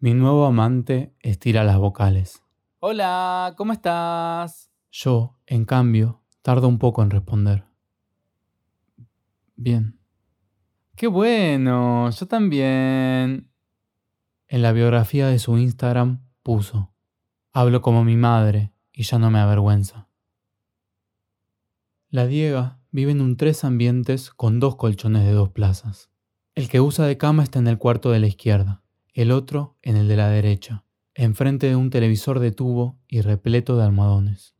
Mi nuevo amante estira las vocales. Hola, ¿cómo estás? Yo, en cambio, tardo un poco en responder. Bien. Qué bueno, yo también. En la biografía de su Instagram puso, hablo como mi madre y ya no me avergüenza. La Diega vive en un tres ambientes con dos colchones de dos plazas. El que usa de cama está en el cuarto de la izquierda el otro en el de la derecha, enfrente de un televisor de tubo y repleto de almohadones.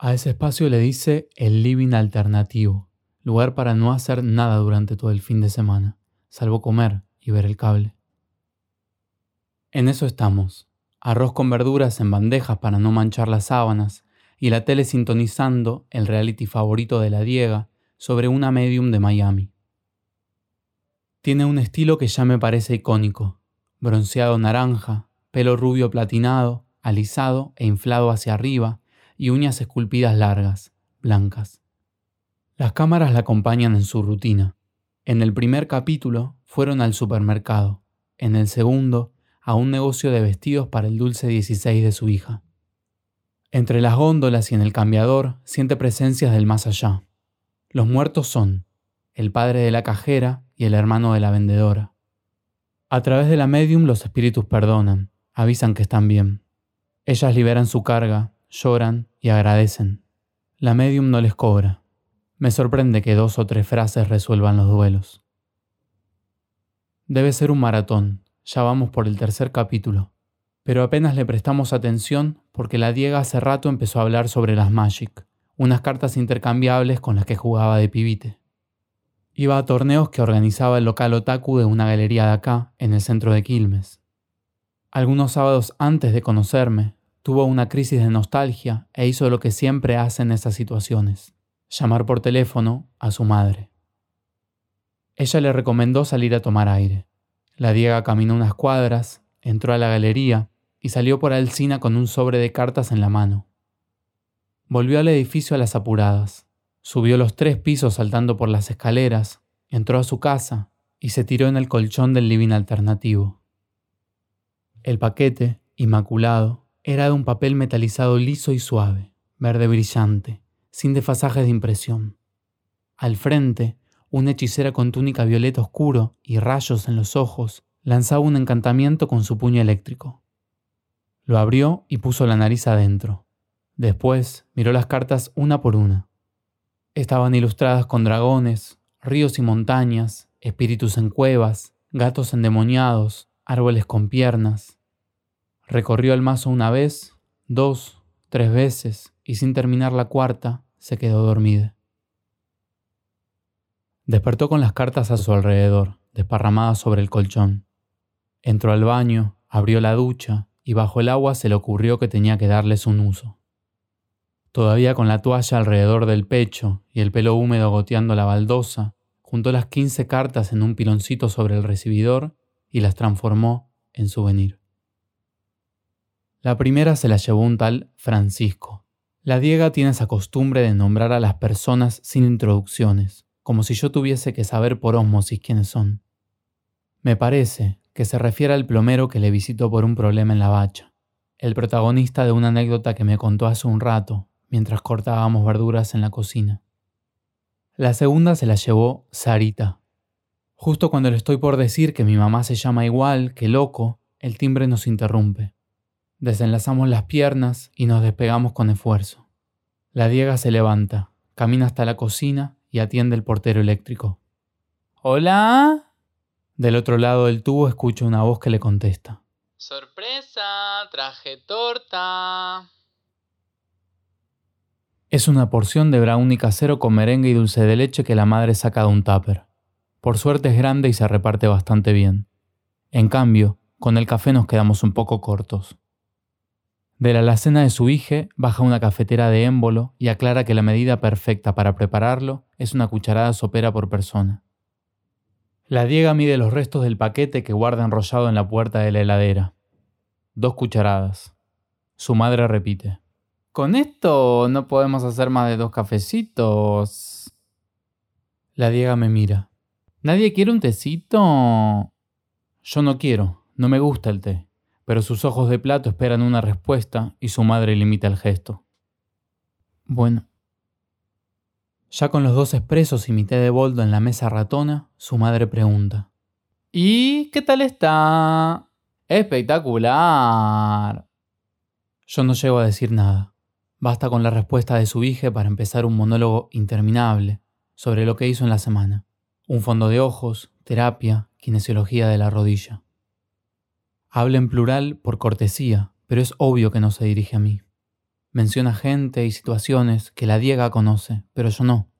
A ese espacio le dice el living alternativo, lugar para no hacer nada durante todo el fin de semana, salvo comer y ver el cable. En eso estamos, arroz con verduras en bandejas para no manchar las sábanas y la tele sintonizando el reality favorito de la Diega sobre una medium de Miami. Tiene un estilo que ya me parece icónico, bronceado naranja, pelo rubio platinado, alisado e inflado hacia arriba, y uñas esculpidas largas, blancas. Las cámaras la acompañan en su rutina. En el primer capítulo fueron al supermercado, en el segundo a un negocio de vestidos para el dulce 16 de su hija. Entre las góndolas y en el cambiador siente presencias del más allá. Los muertos son el padre de la cajera y el hermano de la vendedora. A través de la medium los espíritus perdonan, avisan que están bien. Ellas liberan su carga, lloran y agradecen. La medium no les cobra. Me sorprende que dos o tres frases resuelvan los duelos. Debe ser un maratón, ya vamos por el tercer capítulo, pero apenas le prestamos atención porque la Diega hace rato empezó a hablar sobre las Magic, unas cartas intercambiables con las que jugaba de pibite. Iba a torneos que organizaba el local otaku de una galería de acá, en el centro de Quilmes. Algunos sábados antes de conocerme, tuvo una crisis de nostalgia e hizo lo que siempre hace en esas situaciones, llamar por teléfono a su madre. Ella le recomendó salir a tomar aire. La Diega caminó unas cuadras, entró a la galería y salió por Alcina con un sobre de cartas en la mano. Volvió al edificio a las apuradas. Subió los tres pisos saltando por las escaleras, entró a su casa y se tiró en el colchón del living alternativo. El paquete, inmaculado, era de un papel metalizado liso y suave, verde brillante, sin desfasajes de impresión. Al frente, una hechicera con túnica violeta oscuro y rayos en los ojos lanzaba un encantamiento con su puño eléctrico. Lo abrió y puso la nariz adentro. Después miró las cartas una por una. Estaban ilustradas con dragones, ríos y montañas, espíritus en cuevas, gatos endemoniados, árboles con piernas. Recorrió el mazo una vez, dos, tres veces, y sin terminar la cuarta, se quedó dormida. Despertó con las cartas a su alrededor, desparramadas sobre el colchón. Entró al baño, abrió la ducha, y bajo el agua se le ocurrió que tenía que darles un uso. Todavía con la toalla alrededor del pecho y el pelo húmedo goteando la baldosa, juntó las quince cartas en un piloncito sobre el recibidor y las transformó en souvenir. La primera se la llevó un tal Francisco. La Diega tiene esa costumbre de nombrar a las personas sin introducciones, como si yo tuviese que saber por ósmosis quiénes son. Me parece que se refiere al plomero que le visitó por un problema en la bacha, el protagonista de una anécdota que me contó hace un rato mientras cortábamos verduras en la cocina. La segunda se la llevó Sarita. Justo cuando le estoy por decir que mi mamá se llama igual que loco, el timbre nos interrumpe. Desenlazamos las piernas y nos despegamos con esfuerzo. La Diega se levanta, camina hasta la cocina y atiende el portero eléctrico. ¿Hola? Del otro lado del tubo escucho una voz que le contesta. Sorpresa, traje torta. Es una porción de brownie casero con merengue y dulce de leche que la madre saca de un tupper. Por suerte es grande y se reparte bastante bien. En cambio, con el café nos quedamos un poco cortos. De la alacena de su hija baja una cafetera de émbolo y aclara que la medida perfecta para prepararlo es una cucharada sopera por persona. La Diega mide los restos del paquete que guarda enrollado en la puerta de la heladera. Dos cucharadas. Su madre repite. Con esto no podemos hacer más de dos cafecitos. La Diega me mira. ¿Nadie quiere un tecito? Yo no quiero, No me gusta el té, pero sus ojos de plato esperan una respuesta y su madre limita el gesto. Bueno. Ya con los dos expresos y mi té de boldo en la mesa ratona, su madre pregunta. ¿Y qué tal está? Espectacular. Yo no llego a decir nada. Basta con la respuesta de su hija para empezar un monólogo interminable sobre lo que hizo en la semana. Un fondo de ojos, terapia, kinesiología de la rodilla. Habla en plural por cortesía, pero es obvio que no se dirige a mí. Menciona gente y situaciones que la Diega conoce, pero yo no.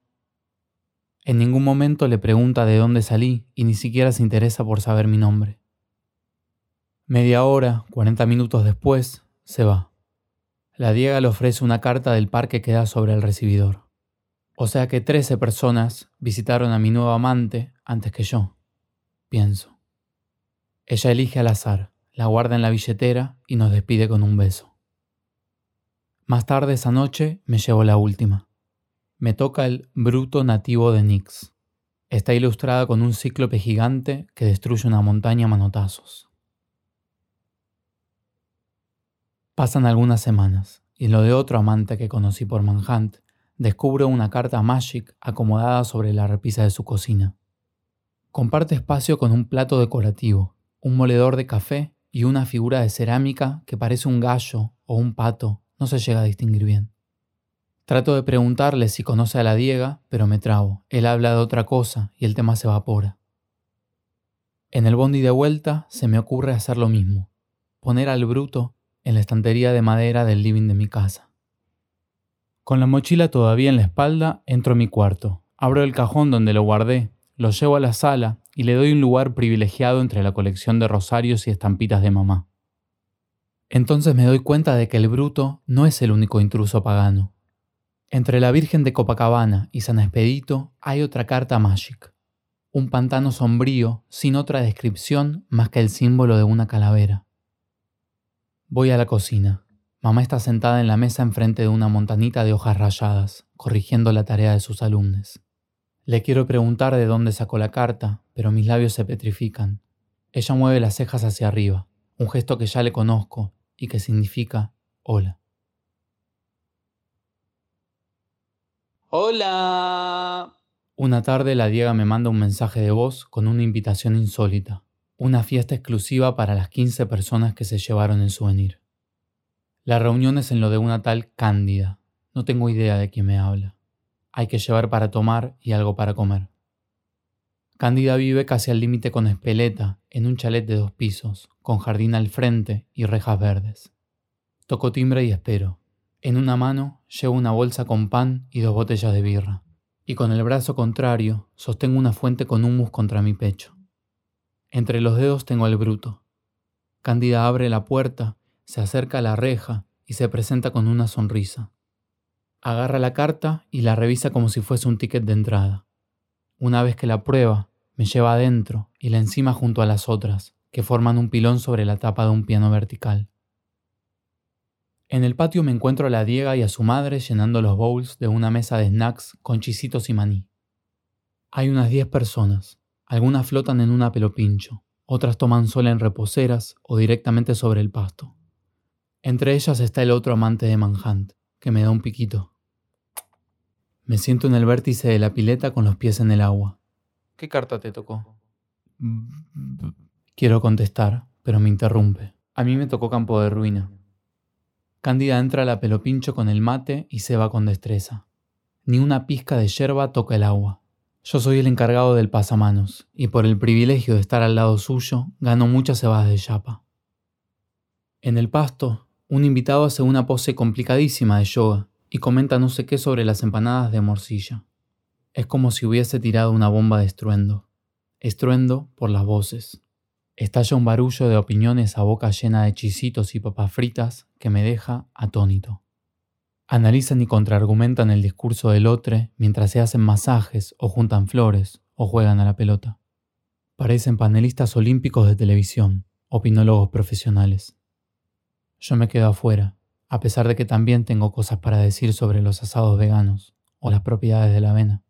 En ningún momento le pregunta de dónde salí y ni siquiera se interesa por saber mi nombre. Media hora, cuarenta minutos después, se va. La Diega le ofrece una carta del par que queda sobre el recibidor. O sea que trece personas visitaron a mi nuevo amante antes que yo, pienso. Ella elige al azar, la guarda en la billetera y nos despide con un beso. Más tarde esa noche me llevo la última. Me toca el Bruto nativo de Nix. Está ilustrada con un cíclope gigante que destruye una montaña a manotazos. Pasan algunas semanas, y lo de otro amante que conocí por Manhunt, descubro una carta Magic acomodada sobre la repisa de su cocina. Comparte espacio con un plato decorativo, un moledor de café y una figura de cerámica que parece un gallo o un pato no se llega a distinguir bien. Trato de preguntarle si conoce a la Diega, pero me trabo. Él habla de otra cosa y el tema se evapora. En el bondi de vuelta se me ocurre hacer lo mismo, poner al bruto en la estantería de madera del living de mi casa. Con la mochila todavía en la espalda, entro a mi cuarto, abro el cajón donde lo guardé, lo llevo a la sala y le doy un lugar privilegiado entre la colección de rosarios y estampitas de mamá. Entonces me doy cuenta de que el bruto no es el único intruso pagano. Entre la Virgen de Copacabana y San Expedito hay otra carta Magic. Un pantano sombrío sin otra descripción más que el símbolo de una calavera. Voy a la cocina. Mamá está sentada en la mesa enfrente de una montanita de hojas rayadas, corrigiendo la tarea de sus alumnos. Le quiero preguntar de dónde sacó la carta, pero mis labios se petrifican. Ella mueve las cejas hacia arriba, un gesto que ya le conozco y que significa hola. Hola. Una tarde la Diega me manda un mensaje de voz con una invitación insólita, una fiesta exclusiva para las 15 personas que se llevaron el souvenir. La reunión es en lo de una tal Cándida, no tengo idea de quién me habla. Hay que llevar para tomar y algo para comer. Cándida vive casi al límite con Espeleta, en un chalet de dos pisos, con jardín al frente y rejas verdes. Toco timbre y espero. En una mano llevo una bolsa con pan y dos botellas de birra, y con el brazo contrario sostengo una fuente con humus contra mi pecho. Entre los dedos tengo el bruto. Cándida abre la puerta, se acerca a la reja y se presenta con una sonrisa. Agarra la carta y la revisa como si fuese un ticket de entrada. Una vez que la prueba, me lleva adentro y la encima junto a las otras, que forman un pilón sobre la tapa de un piano vertical. En el patio me encuentro a la Diega y a su madre llenando los bowls de una mesa de snacks con chisitos y maní. Hay unas diez personas, algunas flotan en una pelopincho, otras toman sol en reposeras o directamente sobre el pasto. Entre ellas está el otro amante de Manhunt, que me da un piquito. Me siento en el vértice de la pileta con los pies en el agua. ¿Qué carta te tocó? Quiero contestar, pero me interrumpe. A mí me tocó campo de ruina. Cándida entra a la pelopincho con el mate y se va con destreza. Ni una pizca de yerba toca el agua. Yo soy el encargado del pasamanos, y por el privilegio de estar al lado suyo, gano muchas cebadas de chapa. En el pasto, un invitado hace una pose complicadísima de yoga y comenta no sé qué sobre las empanadas de morcilla. Es como si hubiese tirado una bomba de estruendo. Estruendo por las voces. Estalla un barullo de opiniones a boca llena de chisitos y papas fritas que me deja atónito. Analizan y contraargumentan el discurso del otro mientras se hacen masajes o juntan flores o juegan a la pelota. Parecen panelistas olímpicos de televisión, opinólogos profesionales. Yo me quedo afuera, a pesar de que también tengo cosas para decir sobre los asados veganos o las propiedades de la avena.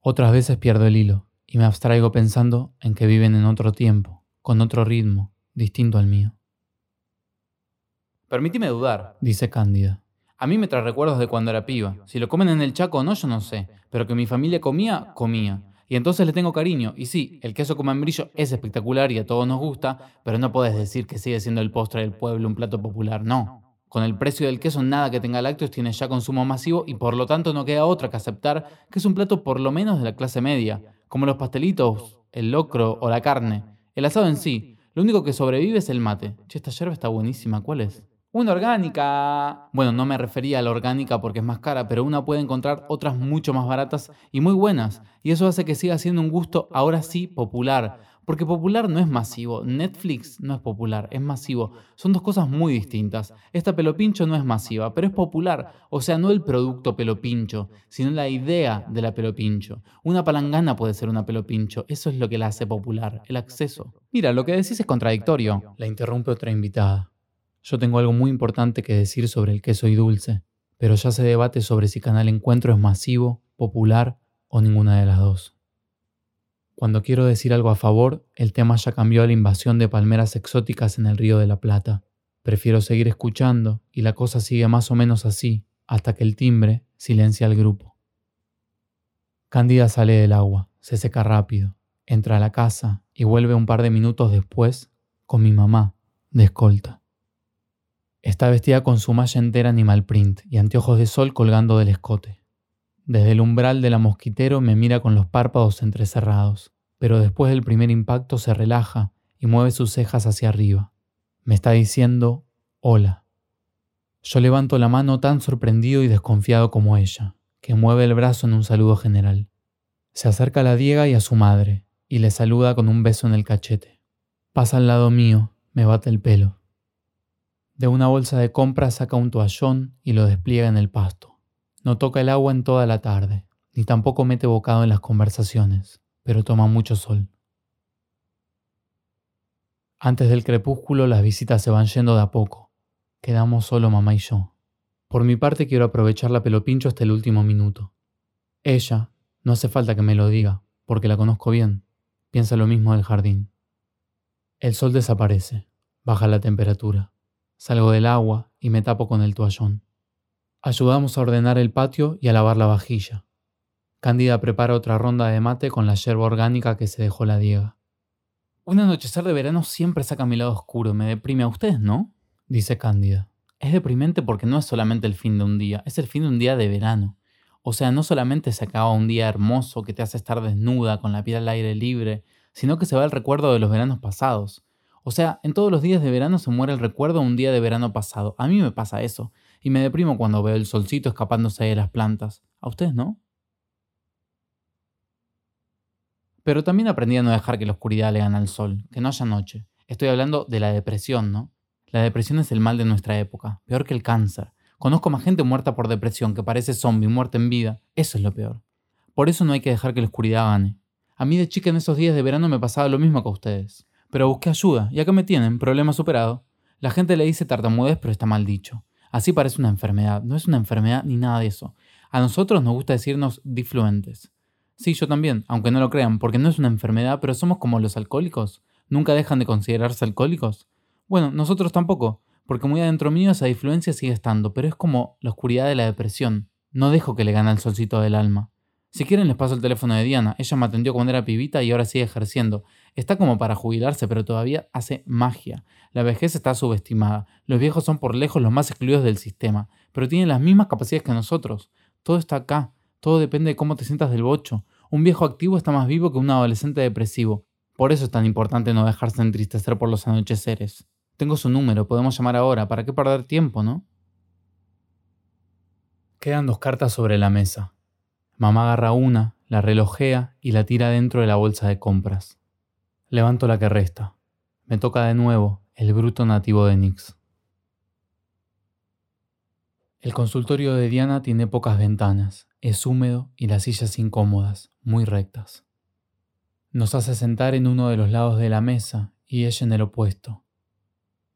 Otras veces pierdo el hilo y me abstraigo pensando en que viven en otro tiempo, con otro ritmo distinto al mío. Permíteme dudar, dice Cándida. A mí me trae recuerdos de cuando era piba. Si lo comen en el Chaco o no, yo no sé. Pero que mi familia comía, comía. Y entonces le tengo cariño. Y sí, el queso con membrillo es espectacular y a todos nos gusta, pero no puedes decir que sigue siendo el postre del pueblo, un plato popular. No. Con el precio del queso, nada que tenga lácteos tiene ya consumo masivo y por lo tanto no queda otra que aceptar que es un plato por lo menos de la clase media, como los pastelitos, el locro o la carne. El asado en sí, lo único que sobrevive es el mate. Che, esta yerba está buenísima, ¿cuál es? Una orgánica. Bueno, no me refería a la orgánica porque es más cara, pero una puede encontrar otras mucho más baratas y muy buenas. Y eso hace que siga siendo un gusto ahora sí popular. Porque popular no es masivo, Netflix no es popular, es masivo. Son dos cosas muy distintas. Esta pelopincho no es masiva, pero es popular. O sea, no el producto pelopincho, sino la idea de la pelopincho. Una palangana puede ser una pelopincho, eso es lo que la hace popular, el acceso. Mira, lo que decís es contradictorio. La interrumpe otra invitada. Yo tengo algo muy importante que decir sobre el queso y dulce, pero ya se debate sobre si Canal Encuentro es masivo, popular o ninguna de las dos. Cuando quiero decir algo a favor, el tema ya cambió a la invasión de palmeras exóticas en el Río de la Plata. Prefiero seguir escuchando y la cosa sigue más o menos así, hasta que el timbre silencia al grupo. Cándida sale del agua, se seca rápido, entra a la casa y vuelve un par de minutos después con mi mamá, de escolta. Está vestida con su malla entera animal print y anteojos de sol colgando del escote. Desde el umbral de la mosquitero me mira con los párpados entrecerrados, pero después del primer impacto se relaja y mueve sus cejas hacia arriba. Me está diciendo hola. Yo levanto la mano tan sorprendido y desconfiado como ella, que mueve el brazo en un saludo general. Se acerca a la Diega y a su madre, y le saluda con un beso en el cachete. Pasa al lado mío, me bate el pelo. De una bolsa de compras saca un toallón y lo despliega en el pasto. No toca el agua en toda la tarde, ni tampoco mete bocado en las conversaciones, pero toma mucho sol. Antes del crepúsculo las visitas se van yendo de a poco. Quedamos solo mamá y yo. Por mi parte quiero aprovechar la pelopincho hasta el último minuto. Ella, no hace falta que me lo diga, porque la conozco bien, piensa lo mismo del jardín. El sol desaparece, baja la temperatura. Salgo del agua y me tapo con el toallón. Ayudamos a ordenar el patio y a lavar la vajilla. Cándida prepara otra ronda de mate con la yerba orgánica que se dejó la Diega. Un anochecer de verano siempre saca mi lado oscuro, me deprime a ustedes, ¿no? dice Cándida. Es deprimente porque no es solamente el fin de un día, es el fin de un día de verano. O sea, no solamente se acaba un día hermoso que te hace estar desnuda, con la piel al aire libre, sino que se va el recuerdo de los veranos pasados. O sea, en todos los días de verano se muere el recuerdo de un día de verano pasado. A mí me pasa eso. Y me deprimo cuando veo el solcito escapándose de las plantas. ¿A ustedes no? Pero también aprendí a no dejar que la oscuridad le gane al sol, que no haya noche. Estoy hablando de la depresión, ¿no? La depresión es el mal de nuestra época, peor que el cáncer. Conozco más gente muerta por depresión que parece zombie, muerta en vida. Eso es lo peor. Por eso no hay que dejar que la oscuridad gane. A mí de chica en esos días de verano me pasaba lo mismo que a ustedes. Pero busqué ayuda, y acá me tienen, problema superado. La gente le dice tartamudez, pero está mal dicho. Así parece una enfermedad. No es una enfermedad ni nada de eso. A nosotros nos gusta decirnos difluentes. Sí, yo también, aunque no lo crean, porque no es una enfermedad, pero somos como los alcohólicos. ¿Nunca dejan de considerarse alcohólicos? Bueno, nosotros tampoco, porque muy adentro mío esa difluencia sigue estando, pero es como la oscuridad de la depresión. No dejo que le gane el solcito del alma. Si quieren les paso el teléfono de Diana. Ella me atendió cuando era pibita y ahora sigue ejerciendo. Está como para jubilarse, pero todavía hace magia. La vejez está subestimada. Los viejos son por lejos los más excluidos del sistema, pero tienen las mismas capacidades que nosotros. Todo está acá. Todo depende de cómo te sientas del bocho. Un viejo activo está más vivo que un adolescente depresivo. Por eso es tan importante no dejarse entristecer por los anocheceres. Tengo su número, podemos llamar ahora. ¿Para qué perder tiempo, no? Quedan dos cartas sobre la mesa. Mamá agarra una, la relojea y la tira dentro de la bolsa de compras. Levanto la que resta. Me toca de nuevo el bruto nativo de Nix. El consultorio de Diana tiene pocas ventanas, es húmedo y las sillas incómodas, muy rectas. Nos hace sentar en uno de los lados de la mesa y ella en el opuesto.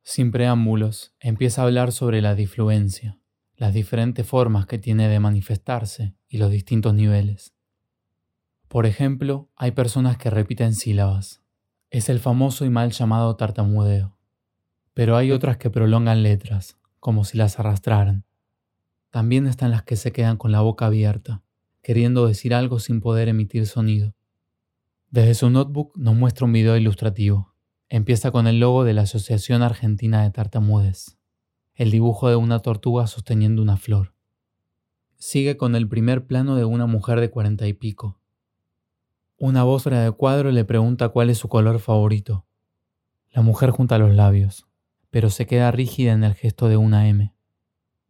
Sin preámbulos, empieza a hablar sobre la difluencia las diferentes formas que tiene de manifestarse y los distintos niveles. Por ejemplo, hay personas que repiten sílabas. Es el famoso y mal llamado tartamudeo. Pero hay otras que prolongan letras, como si las arrastraran. También están las que se quedan con la boca abierta, queriendo decir algo sin poder emitir sonido. Desde su notebook nos muestra un video ilustrativo. Empieza con el logo de la Asociación Argentina de Tartamudes, el dibujo de una tortuga sosteniendo una flor. Sigue con el primer plano de una mujer de cuarenta y pico. Una voz fuera de cuadro le pregunta cuál es su color favorito. La mujer junta los labios, pero se queda rígida en el gesto de una M.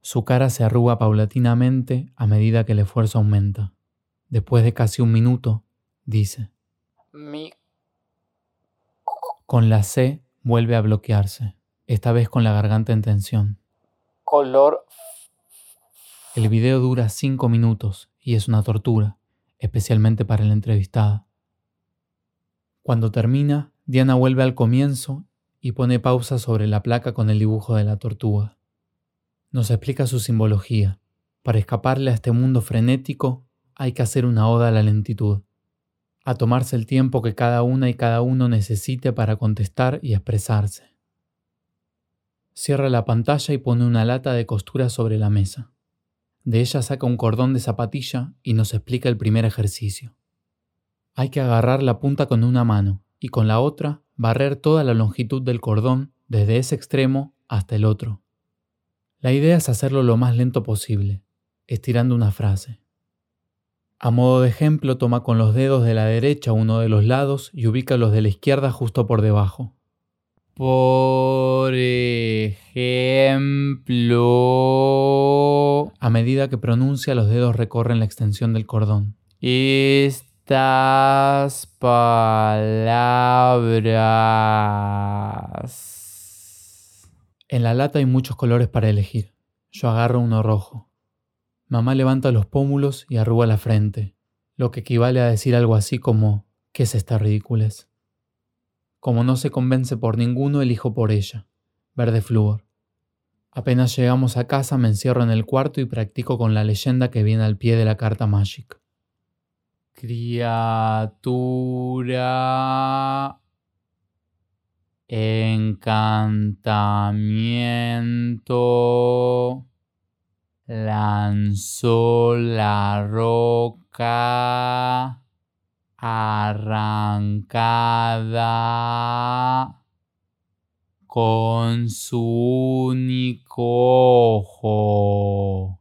Su cara se arruga paulatinamente a medida que el esfuerzo aumenta. Después de casi un minuto, dice. Mi... Con la C vuelve a bloquearse, esta vez con la garganta en tensión. Color el video dura cinco minutos y es una tortura, especialmente para la entrevistada. Cuando termina, Diana vuelve al comienzo y pone pausa sobre la placa con el dibujo de la tortuga. Nos explica su simbología. Para escaparle a este mundo frenético hay que hacer una oda a la lentitud, a tomarse el tiempo que cada una y cada uno necesite para contestar y expresarse. Cierra la pantalla y pone una lata de costura sobre la mesa. De ella saca un cordón de zapatilla y nos explica el primer ejercicio. Hay que agarrar la punta con una mano y con la otra barrer toda la longitud del cordón desde ese extremo hasta el otro. La idea es hacerlo lo más lento posible, estirando una frase. A modo de ejemplo, toma con los dedos de la derecha uno de los lados y ubica los de la izquierda justo por debajo. Por ejemplo, a medida que pronuncia los dedos recorren la extensión del cordón. Estas palabras. En la lata hay muchos colores para elegir. Yo agarro uno rojo. Mamá levanta los pómulos y arruga la frente, lo que equivale a decir algo así como ¿qué es esta ridiculez? Como no se convence por ninguno, elijo por ella, verde flúor. Apenas llegamos a casa me encierro en el cuarto y practico con la leyenda que viene al pie de la carta Magic. Criatura. Encantamiento. Lanzó la roca arrancada con su único ojo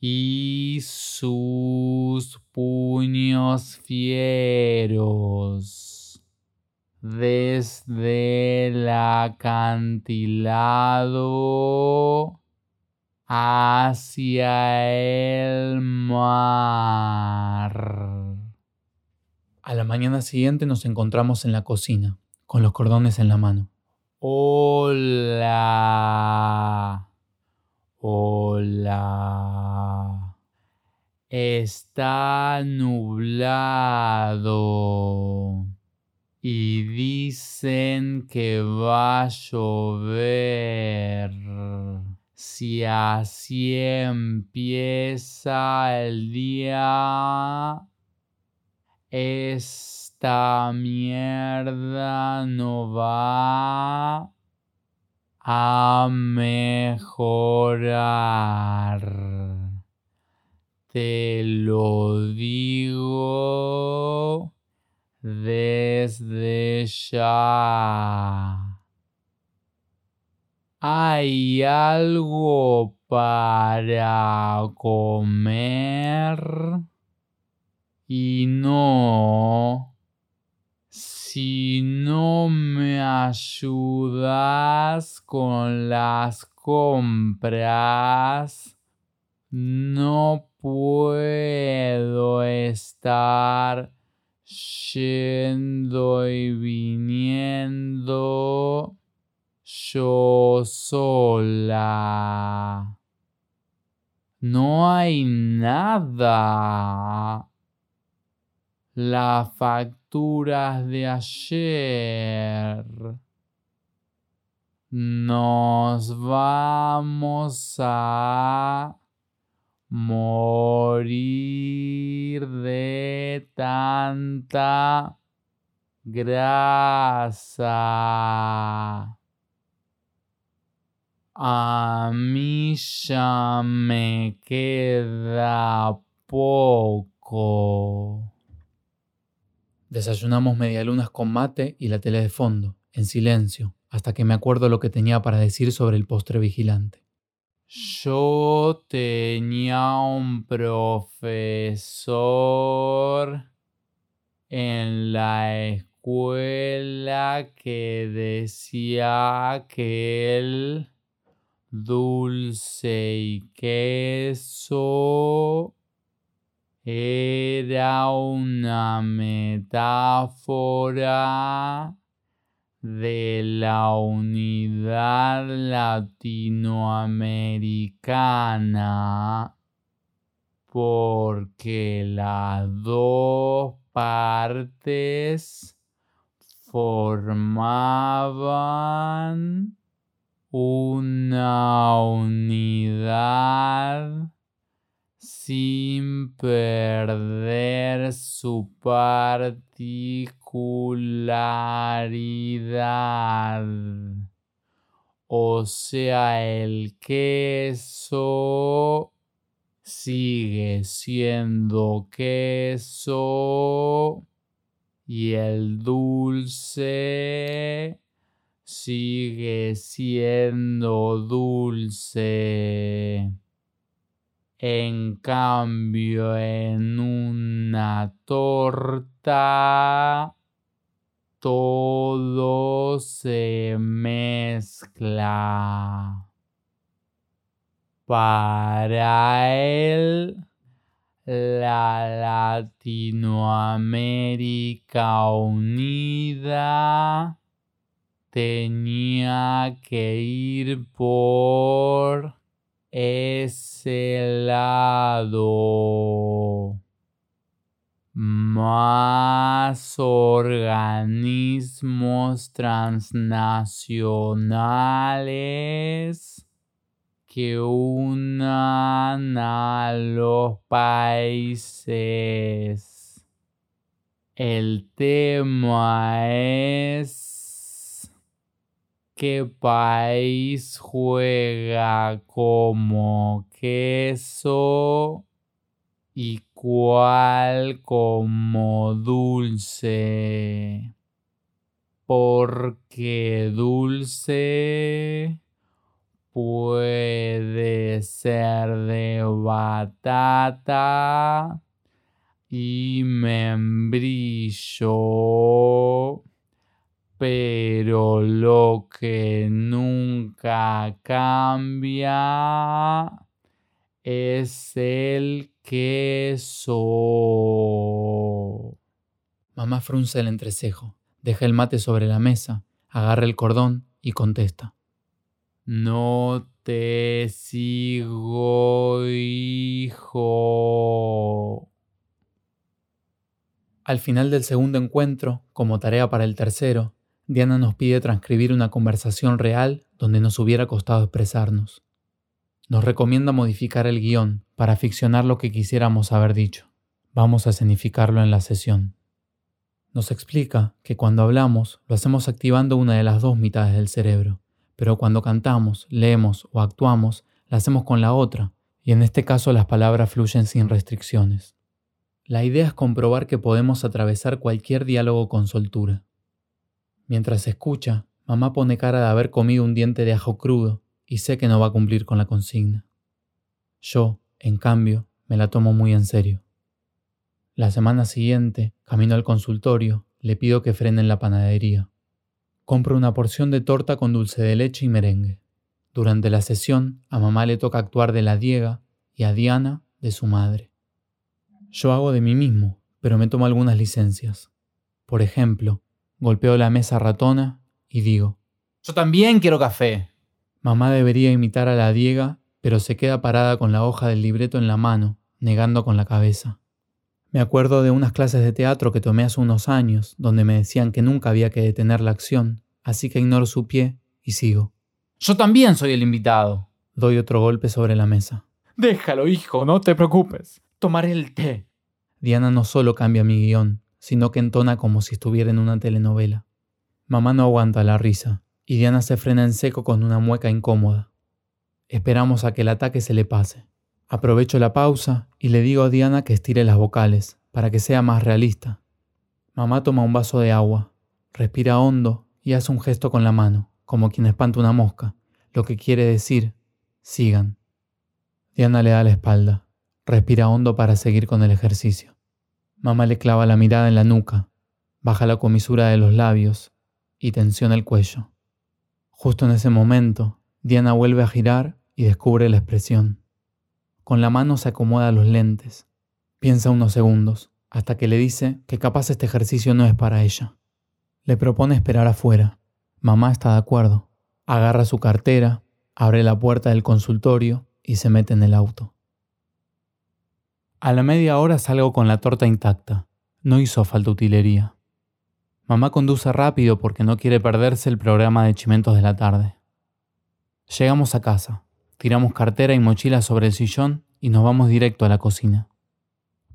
y sus puños fieros desde el acantilado hacia el mar. A la mañana siguiente nos encontramos en la cocina, con los cordones en la mano. Hola. Hola. Está nublado. Y dicen que va a llover. Si así empieza el día esta mierda no va a mejorar. Te lo digo desde ya. ¿Hay algo para comer? Y no, si no me ayudas con las compras, no puedo estar yendo y viniendo yo sola. No hay nada las facturas de ayer. Nos vamos a morir de tanta grasa. A mí ya me queda poco. Desayunamos medialunas con mate y la tele de fondo, en silencio, hasta que me acuerdo lo que tenía para decir sobre el postre vigilante. Yo tenía un profesor en la escuela que decía que el dulce y queso era una metáfora de la unidad latinoamericana porque las dos partes formaban una unidad sin perder su particularidad. O sea, el queso sigue siendo queso y el dulce sigue siendo dulce. En cambio, en una torta todo se mezcla. Para él, la Latinoamérica unida tenía que ir por ese lado. Más organismos transnacionales que unan a los países. El tema es qué país juega como queso y cuál como dulce. Porque dulce puede ser de batata y membrillo, pero lo que nunca cambia es el queso. Mamá frunce el entrecejo, deja el mate sobre la mesa, agarra el cordón y contesta. No te sigo, hijo. Al final del segundo encuentro, como tarea para el tercero, Diana nos pide transcribir una conversación real donde nos hubiera costado expresarnos. Nos recomienda modificar el guion para ficcionar lo que quisiéramos haber dicho. Vamos a escenificarlo en la sesión. Nos explica que cuando hablamos lo hacemos activando una de las dos mitades del cerebro, pero cuando cantamos, leemos o actuamos, la hacemos con la otra, y en este caso las palabras fluyen sin restricciones. La idea es comprobar que podemos atravesar cualquier diálogo con soltura. Mientras escucha, mamá pone cara de haber comido un diente de ajo crudo y sé que no va a cumplir con la consigna. Yo, en cambio, me la tomo muy en serio. La semana siguiente, camino al consultorio, le pido que frenen la panadería. Compro una porción de torta con dulce de leche y merengue. Durante la sesión, a mamá le toca actuar de la Diega y a Diana de su madre. Yo hago de mí mismo, pero me tomo algunas licencias. Por ejemplo, golpeo la mesa ratona y digo, Yo también quiero café. Mamá debería imitar a la Diega, pero se queda parada con la hoja del libreto en la mano, negando con la cabeza. Me acuerdo de unas clases de teatro que tomé hace unos años, donde me decían que nunca había que detener la acción, así que ignoro su pie y sigo. Yo también soy el invitado. Doy otro golpe sobre la mesa. Déjalo, hijo, no te preocupes. Tomaré el té. Diana no solo cambia mi guion, sino que entona como si estuviera en una telenovela. Mamá no aguanta la risa, y Diana se frena en seco con una mueca incómoda. Esperamos a que el ataque se le pase. Aprovecho la pausa y le digo a Diana que estire las vocales, para que sea más realista. Mamá toma un vaso de agua, respira hondo y hace un gesto con la mano, como quien espanta una mosca, lo que quiere decir, sigan. Diana le da la espalda, respira hondo para seguir con el ejercicio. Mamá le clava la mirada en la nuca, baja la comisura de los labios y tensiona el cuello. Justo en ese momento, Diana vuelve a girar y descubre la expresión. Con la mano se acomoda los lentes. Piensa unos segundos, hasta que le dice que capaz este ejercicio no es para ella. Le propone esperar afuera. Mamá está de acuerdo. Agarra su cartera, abre la puerta del consultorio y se mete en el auto. A la media hora salgo con la torta intacta. No hizo falta utilería. Mamá conduce rápido porque no quiere perderse el programa de chimentos de la tarde. Llegamos a casa, tiramos cartera y mochila sobre el sillón y nos vamos directo a la cocina.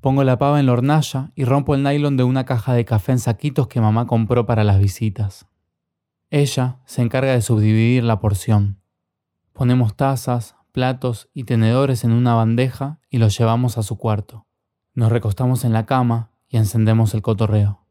Pongo la pava en la hornalla y rompo el nylon de una caja de café en saquitos que mamá compró para las visitas. Ella se encarga de subdividir la porción. Ponemos tazas, platos y tenedores en una bandeja y los llevamos a su cuarto. Nos recostamos en la cama y encendemos el cotorreo.